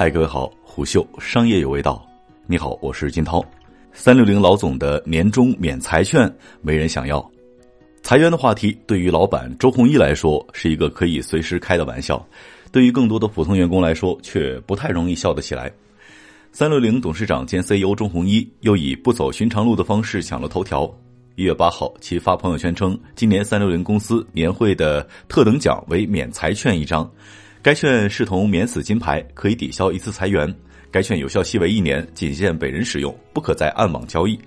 嗨，各位好，虎嗅商业有味道。你好，我是金涛。三六零老总的年终免财券没人想要，裁员的话题对于老板周鸿祎来说是一个可以随时开的玩笑，对于更多的普通员工来说却不太容易笑得起来。三六零董事长兼 CEO 周鸿祎又以不走寻常路的方式抢了头条。一月八号，其发朋友圈称，今年三六零公司年会的特等奖为免财券一张。该券视同免死金牌，可以抵消一次裁员。该券有效期为一年，仅限本人使用，不可在暗网交易。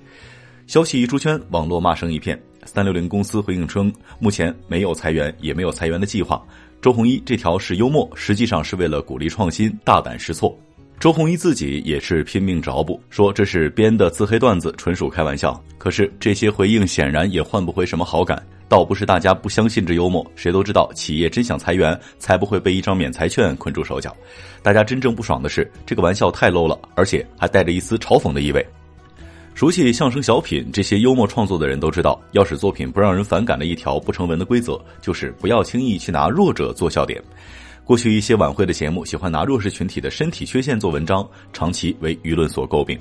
消息一出圈，网络骂声一片。三六零公司回应称，目前没有裁员，也没有裁员的计划。周鸿祎这条是幽默，实际上是为了鼓励创新，大胆试错。周鸿祎自己也是拼命找补，说这是编的自黑段子，纯属开玩笑。可是这些回应显然也换不回什么好感。倒不是大家不相信这幽默，谁都知道企业真想裁员，才不会被一张免财券困住手脚。大家真正不爽的是，这个玩笑太 low 了，而且还带着一丝嘲讽的意味。熟悉相声小品这些幽默创作的人都知道，要使作品不让人反感的一条不成文的规则，就是不要轻易去拿弱者做笑点。过去一些晚会的节目喜欢拿弱势群体的身体缺陷做文章，长期为舆论所诟病。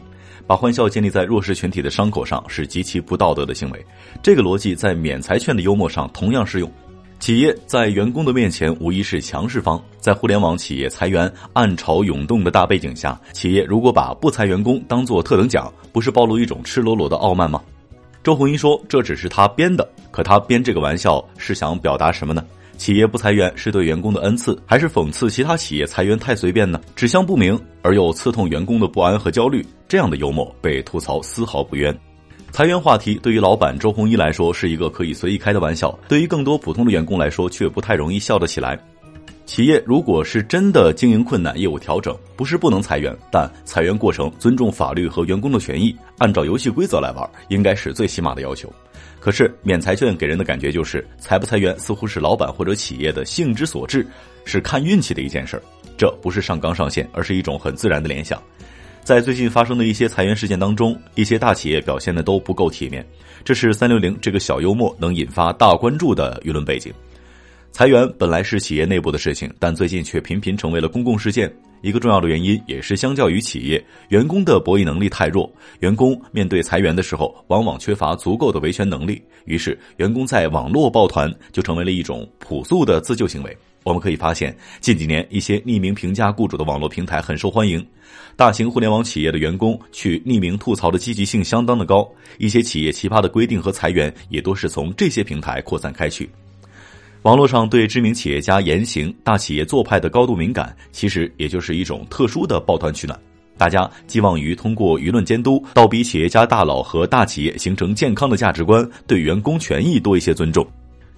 把欢笑建立在弱势群体的伤口上是极其不道德的行为。这个逻辑在免财券的幽默上同样适用。企业在员工的面前无疑是强势方，在互联网企业裁员暗潮涌动的大背景下，企业如果把不裁员工当做特等奖，不是暴露一种赤裸裸的傲慢吗？周鸿祎说这只是他编的，可他编这个玩笑是想表达什么呢？企业不裁员是对员工的恩赐，还是讽刺其他企业裁员太随便呢？指向不明而又刺痛员工的不安和焦虑，这样的幽默被吐槽丝毫不冤。裁员话题对于老板周鸿祎来说是一个可以随意开的玩笑，对于更多普通的员工来说却不太容易笑得起来。企业如果是真的经营困难、业务调整，不是不能裁员，但裁员过程尊重法律和员工的权益，按照游戏规则来玩，应该是最起码的要求。可是免财券给人的感觉就是裁不裁员似乎是老板或者企业的性之所至，是看运气的一件事儿。这不是上纲上线，而是一种很自然的联想。在最近发生的一些裁员事件当中，一些大企业表现的都不够体面，这是三六零这个小幽默能引发大关注的舆论背景。裁员本来是企业内部的事情，但最近却频频成为了公共事件。一个重要的原因也是，相较于企业，员工的博弈能力太弱，员工面对裁员的时候，往往缺乏足够的维权能力。于是，员工在网络抱团就成为了一种朴素的自救行为。我们可以发现，近几年一些匿名评价雇主的网络平台很受欢迎，大型互联网企业的员工去匿名吐槽的积极性相当的高。一些企业奇葩的规定和裁员也都是从这些平台扩散开去。网络上对知名企业家言行、大企业做派的高度敏感，其实也就是一种特殊的抱团取暖。大家寄望于通过舆论监督，倒逼企业家大佬和大企业形成健康的价值观，对员工权益多一些尊重。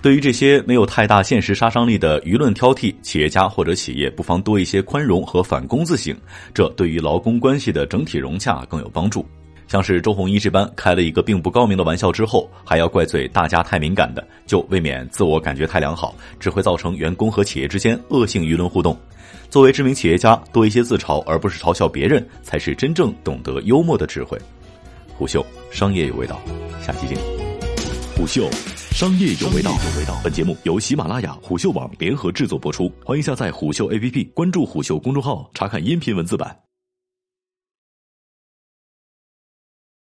对于这些没有太大现实杀伤力的舆论挑剔，企业家或者企业不妨多一些宽容和反躬自省，这对于劳工关系的整体融洽更有帮助。像是周鸿祎这般开了一个并不高明的玩笑之后，还要怪罪大家太敏感的，就未免自我感觉太良好，只会造成员工和企业之间恶性舆论互动。作为知名企业家，多一些自嘲而不是嘲笑别人，才是真正懂得幽默的智慧。虎嗅，商业有味道，下期见。虎嗅，商业有味道。本节目由喜马拉雅、虎嗅网联合制作播出，欢迎下载虎嗅 APP，关注虎嗅公众号，查看音频文字版。